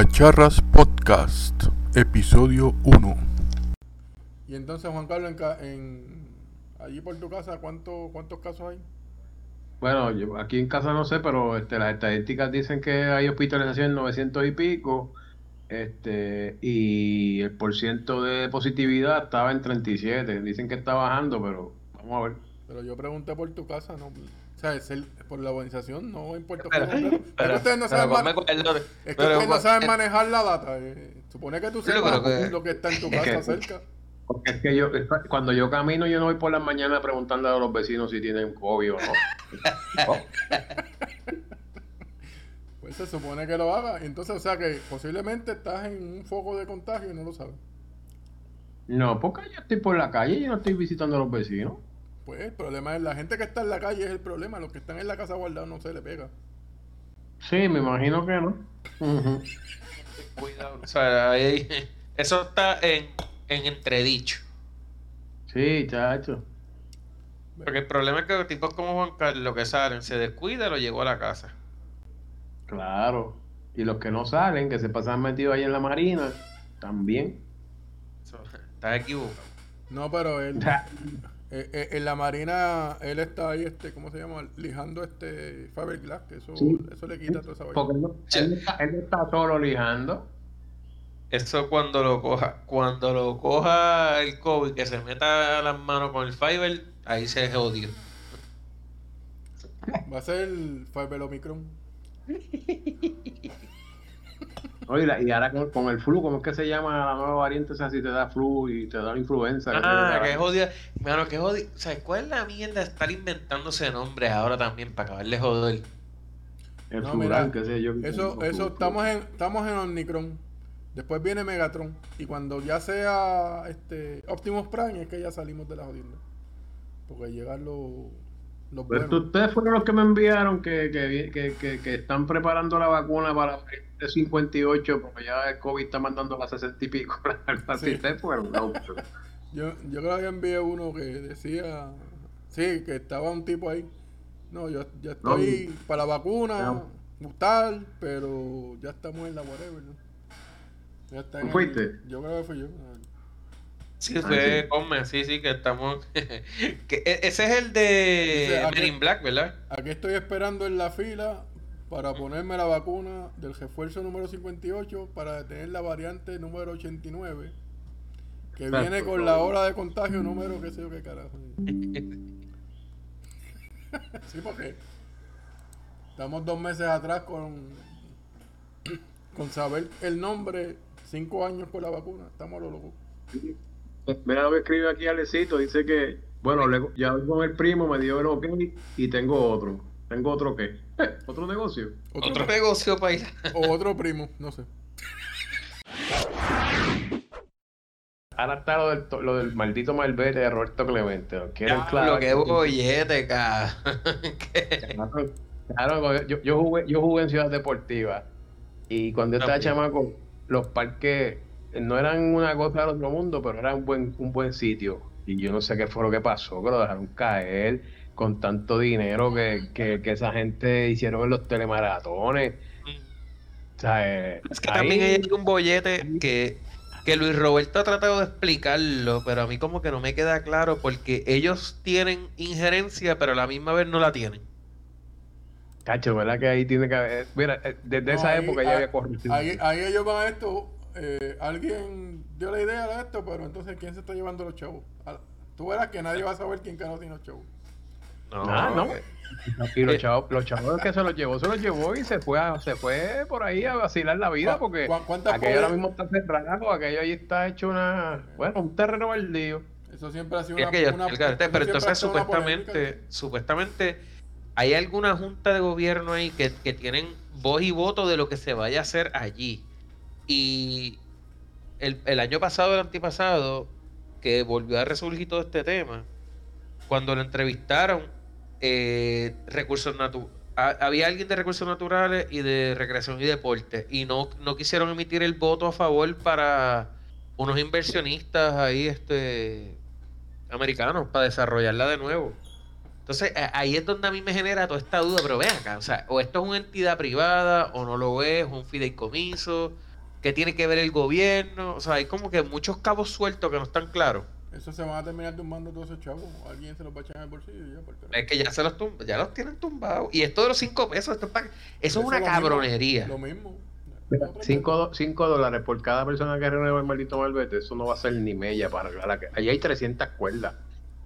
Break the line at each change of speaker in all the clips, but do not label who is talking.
Cacharras Podcast, episodio 1.
Y entonces, Juan Carlos, en, en- allí por tu casa, ¿cuánto, ¿cuántos casos hay?
Bueno, yo aquí en casa no sé, pero este, las estadísticas dicen que hay hospitalización en 900 y pico, este, y el porciento de positividad estaba en 37. Dicen que está bajando, pero vamos a ver.
Pero yo pregunté por tu casa, no. O sea, es el- por la organización, no en Puerto Rico. es que ustedes no saben, es que
pero
ustedes no saben
eh,
manejar la data. eh. Supone que tú sepas
que-
lo que está en tu
es que-
casa cerca.
Porque es que yo, cuando yo camino, yo no voy por las mañanas preguntando a los vecinos si tienen COVID o no.
Pues se supone que lo haga. Entonces, o sea que posiblemente estás en un foco de contagio y no lo sabes.
No, porque yo estoy por la calle y no estoy visitando a los vecinos.
Pues el problema es la gente que está en la calle es el problema. Los que están en la casa guardados no se le pega.
Sí, me imagino que no.
Cuidado. O sea, ahí- eso está en, en entredicho.
Sí, chacho.
Porque el problema es que tipos como Juan Carlos que salen, se descuida y lo llevó a la casa.
Claro. Y los que no salen, que se pasan metidos ahí en la marina, también.
Eso, estás equivocado.
No, pero él, eh, eh, en la marina, él está ahí, este, ¿cómo se llama? Lijando este fiberglass, que eso,
Sí.
eso le quita toda esa vaina.
Porque él no, él está, él está solo lijando.
Eso cuando lo coja, cuando lo coja el COVID, que se meta las manos con el fiber, ahí se jodió.
Va a ser el Fiber Omicron.
Oye, la- y ahora con, con el flu, ¿cómo es que se llama la nueva variante? O sea, si te da flu y te da la influenza.
Ah, que jodida. Mano, que jodida. ¿Sabes cuál es la mierda de estar inventándose nombres ahora también para acabarle de joder?
El
No,
flural,
mira,
qué sé yo.
Eso,
Flu,
eso,
flu,
estamos en, estamos en Omicron. Después viene Megatron. Y cuando ya sea este Optimus Prime es que ya salimos de la jodienda. Porque llegan los, los buenos.
ustedes fueron los que me enviaron que, que, que, que, que están preparando la vacuna para el 58, porque ya el COVID está mandando las 60 y pico. Así.
Sí.
Fueron, no.
Yo, yo creo que envié uno que decía, sí, que estaba un tipo ahí. No, yo ya estoy para la vacuna,
No.
gustar, pero ya estamos en la whatever. ¿no? Ya está en el-
¿Fuiste?
yo creo que fui yo.
Sí,
Ah,
fue
sí.
Come, sí, sí, que estamos. que e- ese es el de Men in Black, ¿verdad?
Aquí estoy esperando en la fila para ponerme la vacuna del refuerzo número 58 para detener la variante número 89 que
Exacto,
viene con la hora de contagio número qué sé yo qué carajo. Sí, porque estamos dos meses atrás con, con saber el nombre, cinco años con la vacuna. Estamos a lo loco.
Mira lo que escribe aquí Alecito, dice que, bueno, le- ya con el primo, me dio el ok y tengo otro. ¿Tengo otro qué? ¿Otro negocio?
Otro,
Otro negocio para ir.
o otro primo, no sé.
Ahora está lo del, to- lo del maldito malvete de Roberto Clemente. ¿no? Quieren
Lo que bollete, cabrón.
Claro, Claro, yo, yo jugué, yo jugué en Ciudad Deportiva y cuando yo estaba
También.
chamaco, los parques no eran una cosa del otro mundo, pero eran un buen, un buen sitio. Y yo no sé qué fue lo que pasó, que lo dejaron caer con tanto dinero que, que, que esa gente hicieron en los telemaratones. O sea, eh,
Es que
ahí-
también hay un bollete que, que Luis Roberto ha tratado de explicarlo, pero a mí como que no me queda claro porque ellos tienen injerencia, pero a la misma vez no la tienen.
Cacho, ¿verdad que ahí tiene que haber... Mira, eh, desde
No,
esa
ahí-
época ya había corrupción.
Ahí, ahí ellos van a esto. eh, alguien dio la idea de esto, pero entonces ¿quién se está llevando los chavos? Tú verás que nadie va a saber quién ganó sin los chavos.
No,
Ah, ¿no?
eh,
Y los chavos, los chavos que se los llevó, se los llevó y se fue, a- se fue por ahí a vacilar la vida
¿Cu-
porque aquello ahora mismo está cerrado, aquello ahí está hecho una, bueno, un terreno baldío.
Eso siempre ha sido
es
una,
que yo-
una-
el garete,
eso
pero entonces supuestamente, supuestamente hay alguna junta de gobierno ahí que, que tienen voz y voto de lo que se vaya a hacer allí. Y el, el año pasado, el antipasado, que volvió a resurgir todo este tema, cuando lo entrevistaron, eh, recursos naturales. Había alguien de recursos naturales y de recreación y deporte y no, no quisieron emitir el voto a favor para unos inversionistas ahí este americanos para desarrollarla de nuevo. Entonces, ahí es donde a mí me genera toda esta duda, pero ven acá, o sea, o esto es una entidad privada, o no lo es, un fideicomiso, ¿Qué tiene que ver el gobierno? O sea, hay como que muchos cabos sueltos que no están claros.
Eso se van a terminar tumbando todos esos chavos. Alguien se los va a echar en el bolsillo y ya, por carajo.
Es que ya se los tum- ya los tienen tumbados. Y esto de los cinco pesos, esto es pa- eso es una
lo mismo,
cabronería.
Lo mismo.
Mira,
Otra
cinco, do- cinco dólares por cada persona que renueva el maldito malvete, eso no va a ser ni mella para la que Allí hay 300 cuerdas.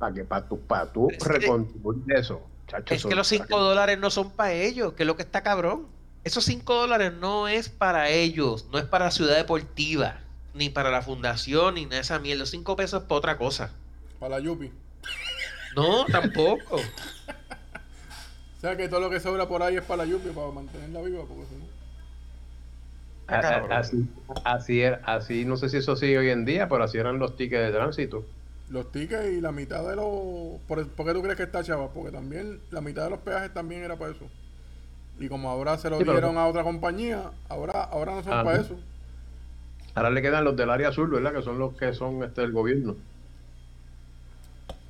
Para que para tu, para
que-
eso. chacho,
Es que los 5 dólares no son para ellos, que es lo que está cabrón. Esos 5 dólares no es para ellos, no es para la ciudad deportiva, ni para la fundación, ni nada de esa mierda. Los 5 pesos es para otra cosa.
Para la Yupi.
No, tampoco.
O sea que todo lo que sobra por ahí es para la Yupi, para mantenerla viva, porque si no.
Así, así, era- así, no sé si eso sigue hoy en día, pero así eran los tickets de tránsito.
Los tickets y la mitad de los. ¿Por, por qué tú crees que está chava? Porque también la mitad de los peajes también era para eso. Y como ahora se lo
Sí, pero-
dieron a otra compañía, ahora, ahora no son
Ah,
para
no.
eso.
Ahora le quedan los del área azul, ¿verdad? Que son los que son este del gobierno.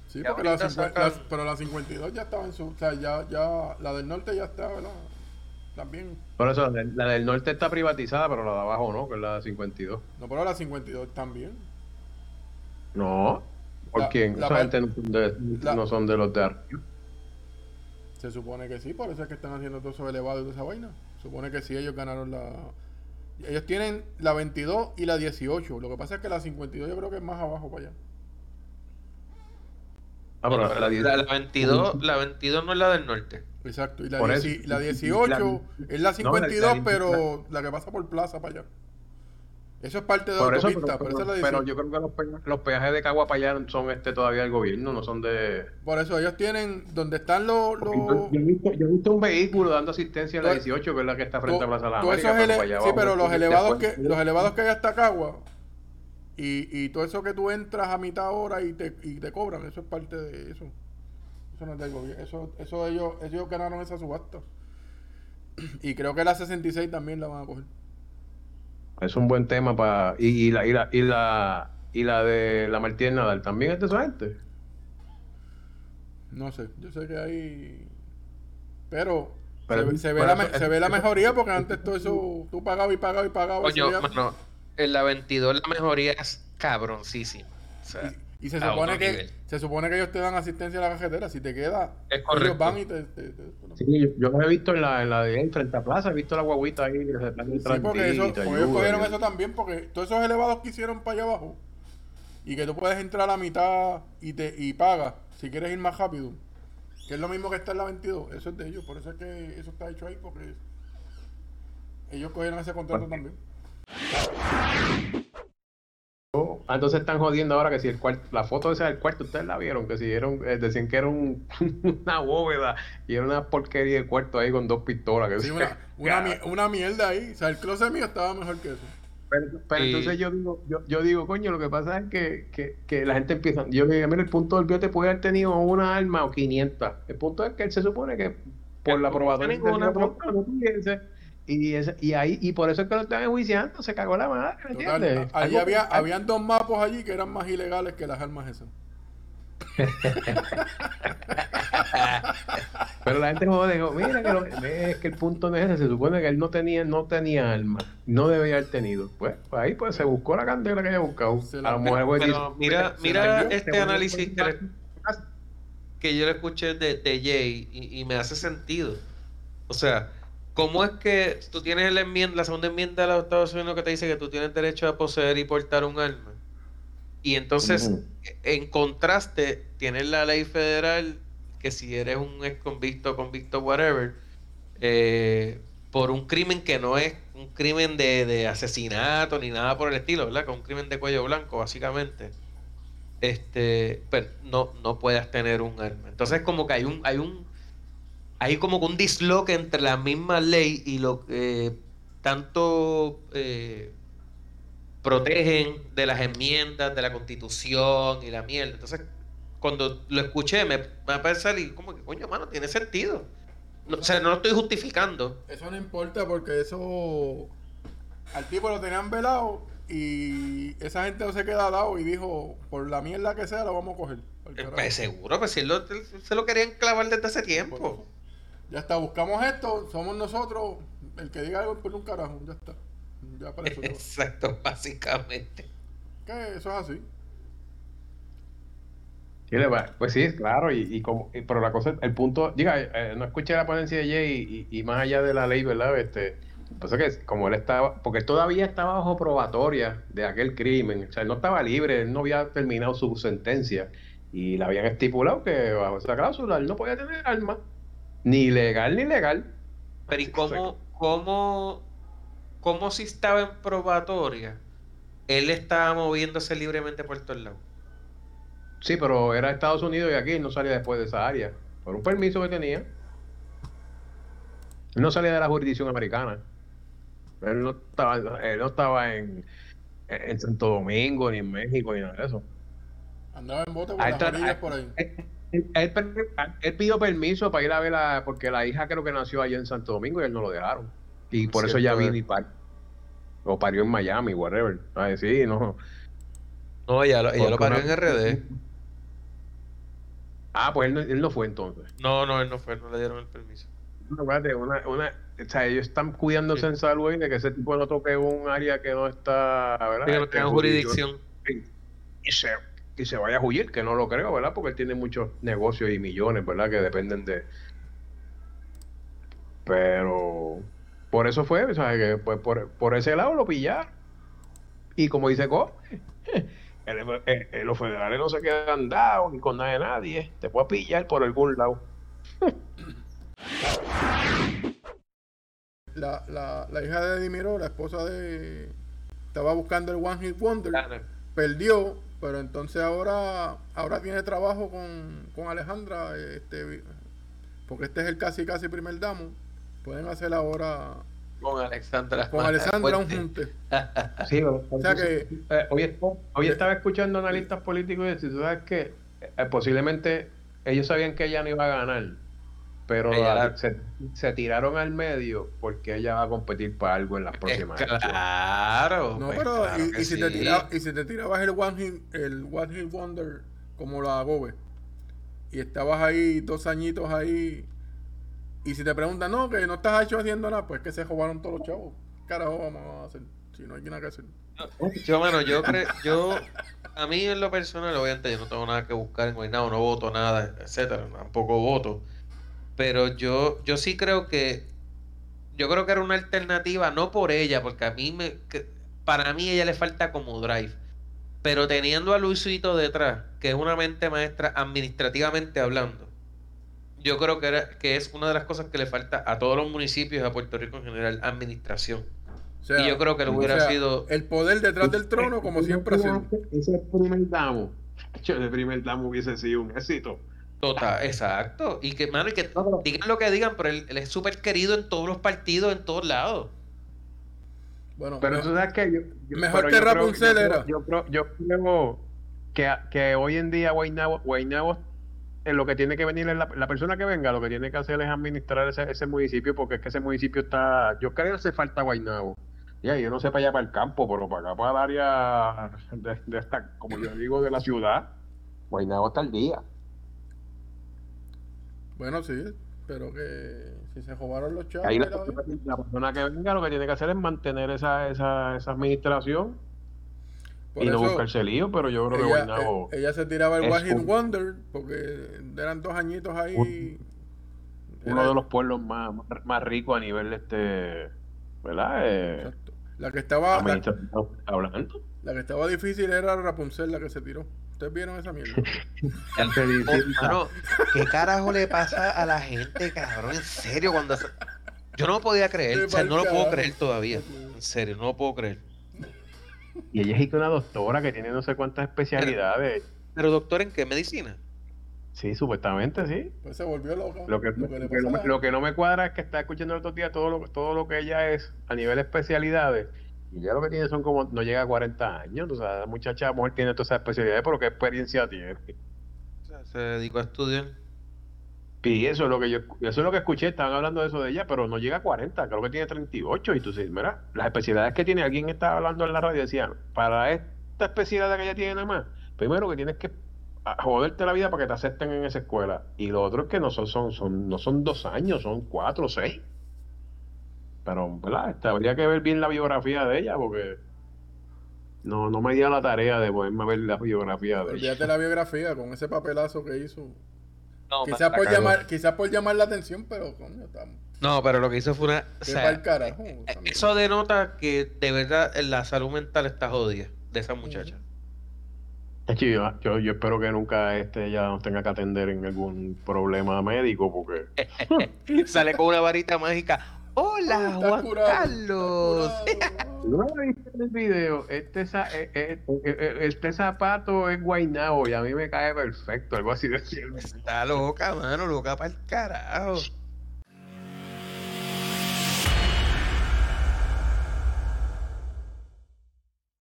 Sí, porque la,
sacan-
la- pero la 52 ya estaba en su. O sea, ya, ya. La del norte ya está, ¿verdad? También.
Por eso, la del, la del norte está privatizada, pero la de abajo no, que es la de 52.
No, pero la 52 también.
No. ¿Por
La-
quién?
la
gente no son, de,
la-
no son de los de arriba.
Se supone que sí, por eso es que están haciendo todo eso elevado y toda esa vaina. Supone que sí, ellos ganaron la. Ellos tienen la 22 y la 18. Lo que pasa es que la 52 yo creo que es más abajo para allá.
Ah, pero
Bueno,
la,
la, la 22, la 22 no es la del norte.
Exacto. Y la, dieci- la 18 es la
No,
52,
la- la-
pero la que pasa por plaza para allá. Eso es parte de la
eso,
autopista,
pero,
pero, esa es la
pero
18.
yo creo que los, pe- los peajes de Cagua para allá son este todavía del gobierno, no son de...
Por eso ellos tienen, donde están los... los
Yo, he visto, yo he visto un vehículo dando asistencia en la
Todo-
18, que es la que está frente a Plaza de la América. para allá
sí, pero los
este
elevados que
puente.
los elevados que hay hasta Cagua y, y todo eso que tú entras a mitad hora y te, y te cobran, eso es parte de eso. Eso no es del gobierno. Eso, eso ellos, ellos ganaron esa subasta. Y creo que la 66 también la van a coger.
Es un buen tema para... Y, y la, y, la, y, la, y la de la Martínez Nadal, ¿también es de esa gente?
No sé, yo sé que hay. Pero,
Pero-
se, ve- se ve
pero
la,
eso-
se ve la mejoría porque antes todo eso tú pagabas y pagabas y pagabas.
Coño, mano, en la 22 la mejoría es cabroncísima. O sea,
y, se supone que
nivel.
se supone que ellos te dan asistencia a la cajetera. Si te queda,
Es
ellos
correcto.
van y te. te- te-
Sí, yo, yo lo he visto en la, en la de ahí, frente a Plaza, he visto la guaguita ahí que se están
Sí, porque, ellos cogieron eso también, porque todos esos elevados que hicieron para allá abajo y que tú puedes entrar a la mitad y te y pagas si quieres ir más rápido, que es lo mismo que está en la 22, eso es de ellos, por eso es que eso está hecho ahí, porque ellos cogieron ese contrato también.
Ah, entonces están jodiendo ahora que si el cuarto, la foto esa del cuarto, ustedes la vieron, que si dieron, eh, decían que era un- una bóveda y era una porquería de cuarto ahí con dos pistolas. Que
Sí, una, una, mi- una mierda ahí, o sea, el closet mío estaba mejor que eso.
Pero, pero
Y-
entonces yo digo, yo, yo digo, coño, lo que pasa es que, que, que la gente empieza, yo le digo, mira, el punto del biote puede haber tenido una arma o 500. El punto es que él se supone que por la
no
probatoria Y, ese- y ahí y por eso es que lo están enjuiciando, se cagó la madre, ¿me entiendes?
allí había, habían dos mapos allí que eran más ilegales que las armas esas.
Pero la gente jode, dijo, mira que, lo- es que el punto no es ese, se supone que él no tenía, no tenía arma, no debía haber tenido. Pues, pues ahí pues se buscó la candela que haya buscado.
Se
a lo mejor
Pero
dice,
mira, mira
dio,
este análisis que, yo le escuché de, de Jay y, y me hace sentido. O sea, ¿cómo es que tú tienes la enmienda, la segunda enmienda de los Estados Unidos que te dice que tú tienes derecho a poseer y portar un arma? Y entonces, en contraste, tienes la ley federal que si eres un ex convicto, convicto, whatever, eh, por un crimen que no es un crimen de, de asesinato ni nada por el estilo, ¿verdad? Que es un crimen de cuello blanco, básicamente. Este, pero no, no puedas tener un arma. Entonces, como que hay un, hay un, hay como que un disloque entre la misma ley y lo que tanto eh, protegen de las enmiendas de la constitución y la mierda. Entonces, cuando lo escuché, me, me a pensar y como que, coño, mano, tiene sentido. No, o sea, no lo estoy justificando.
Eso no importa porque eso al tipo lo tenían velado y esa gente no se queda dado y dijo, por la mierda que sea, lo vamos a coger. Al
Eh. Pues seguro, pues si él, lo- se lo querían clavar desde hace tiempo.
Ya está, buscamos esto, somos nosotros, el que diga algo por un carajo, ya está. Ya para eso.
Exacto, básicamente.
Que eso es así.
Sí, le va- Pues sí, claro, y, y como, y- pero la cosa, el punto, diga, eh, eh, no escuché la ponencia de Jay y, y más allá de la ley, ¿verdad? Este, pasa que como él estaba, porque él todavía estaba bajo probatoria de aquel crimen, o sea, él no estaba libre, él no había terminado su sentencia y le habían estipulado que bajo esa cláusula él no podía tener armas, ni legal ni legal.
Pero ¿y cómo, cómo, cómo si estaba en probatoria, él estaba moviéndose libremente por todos lados?
Sí, pero era Estados Unidos y aquí él no salía después de esa área, por un permiso que tenía. Él no salía de la jurisdicción americana. Él no estaba, él no estaba en, en Santo Domingo, ni en México, ni nada de eso.
Andaba en bote por
Ahí
las
está-
por ahí.
Él, él- pidió permiso para ir a ver la, porque la hija creo que nació allá en Santo Domingo y él no lo dejaron. Y por eso ya vino
eh.
y par, o parió en Miami, whatever. Ay, sí, no.
No, ella lo, ella lo parió en RD.
Ah, pues él no, él no fue entonces.
No, no, él no fue, no le dieron el permiso.
No, espérate, una, una, o sea, ellos están cuidándose
Sí.
en salud y de que ese tipo no toque un área que no está, ¿verdad?
Que no
Este,
tenga jurisdicción.
Y se, y se vaya a huir, que no lo creo, ¿verdad? Porque él tiene muchos negocios y millones, ¿verdad? Que dependen de... Pero por eso fue, que pues, por, por ese lado lo pillaron. Y como dice el- el- el- los federales no se quedan dados ni con nada de nadie. Te puede pillar por algún lado.
La, la, la hija de Dimiro, la esposa de. Estaba buscando el One Hit Wonder.
Claro.
Perdió, pero entonces ahora ahora tiene trabajo con, con Alejandra. Este, porque este es el casi casi primer damo. Pueden hacer ahora
Con Alexandra.
con Alessandra un junte.
Sí,
O sea que
Eh, hoy, hoy estaba escuchando analistas políticos y decir, tú sabes que eh, posiblemente ellos sabían que ella no iba a ganar, pero
Ella
la-
la-
se, se tiraron al medio porque ella va a competir para algo en las próximas elecciones.
claro.
No,
pues
pero
claro
y, si te tira- y si te tirabas el One Hit, el One Hit Wonder como la Gobe y estabas ahí dos añitos ahí y si te preguntan, no, que no estás hecho haciendo nada, pues que se robaron todos los chavos. ¿Qué Carajo, vamos a hacer si no hay nada que hacer.
Yo, mano, yo creo, yo, a mí en lo personal, obviamente yo no tengo nada que buscar en Guaynabo, no voto nada, etcétera, tampoco voto. Pero yo, yo sí creo que, yo creo que era una alternativa, no por ella, porque a mí me, que- para mí ella le falta como drive. Pero teniendo a Luisito detrás, que es una mente maestra administrativamente hablando, yo creo que, era, que es una de las cosas que le falta a todos los municipios y a Puerto Rico en general, administración.
O sea,
Y yo creo que le
o
hubiera
sea,
sido-
el poder detrás del trono como siempre ha sido.
Ese primer damo, ese primer damo hubiese sido un éxito.
Total, exacto. Y que, mano, y que digan lo que digan, pero él, él es súper querido en todos los partidos, en todos lados.
Bueno,
Pero tú sabes que yo, yo-
Mejor que
yo creo-
Rapunzel
yo creo-
era.
Yo creo, yo creo que, que hoy en día Guaynabo, Guaynabo eh, lo que tiene que venir es la, la persona que venga, lo que tiene que hacer es administrar ese, ese municipio, porque es que ese municipio está, yo creo que hace falta Guaynabo. Ya, yo no sé para allá para el campo, pero para acá para el área de, de esta, como yo digo, de la ciudad, Guaynabo está al día.
Bueno, sí, pero que si se robaron los chavos,
Ahí la, persona que venga lo que tiene que hacer es mantener esa, esa, esa administración
Por
y no buscarse lío, pero yo creo que Guaynabo...
eh, ella se tiraba el One
un-
Wonder porque eran dos añitos ahí.
uno
Era-
de los pueblos más, más- ricos a nivel este ¿verdad? Eh,
Exacto. La que estaba la,
hablando.
la que estaba difícil era Rapunzel la que se tiró. ¿Ustedes vieron esa mierda?
Dice-
Oh, ¿qué carajo le pasa a la gente, cabrón? En serio, cuando... Yo no lo podía creer, o sea, no lo puedo creer todavía. En serio, no lo puedo creer.
y ella es una doctora que tiene no sé cuántas especialidades.
Pero doctor, ¿en qué medicina?
Sí, supuestamente sí.
Pues se volvió loca.
Que, que lo que no me cuadra es que está escuchando el otro día todo lo, todo lo que ella es a nivel especialidades. Y ya lo que tiene son como, no llega a 40 años. O sea, la muchacha, mujer tiene todas esas especialidades, pero ¿qué experiencia tiene?
O sea, se dedicó a estudiar.
Y eso es lo que yo, eso es lo que escuché, estaban hablando de eso de ella, pero no llega a 40, creo que tiene 38. Y tú dices, mira, las especialidades que tiene, alguien estaba hablando en la radio y decía, para esta especialidad que ella tiene nada más, primero que tienes que joderte la vida para que te acepten en esa escuela. Y lo otro es que no son, son, son, no son dos años, son cuatro o seis. Pero, ¿verdad? Este, habría que ver bien la biografía de ella porque no, no me dio la tarea de poderme ver la biografía de ella.
Olvídate la biografía con ese papelazo que hizo.
No,
Quizás por, llamar, quizás por llamar la atención, pero coño, estamos.
No, pero lo que hizo fue una. o
Qué
sea,
pa'l carajo,
eh, eso denota que de verdad la salud mental está jodida de esa muchacha.
Es que yo, yo, yo espero que nunca este ella nos tenga que atender en algún problema médico porque
Sale con una varita mágica. Hola,
Está
Juan
curado,
Carlos.
no viste el video este, eh, eh, eh, este zapato es guaynabo y a mí me cae perfecto algo así decía
Está loca, mano, loca para el carajo.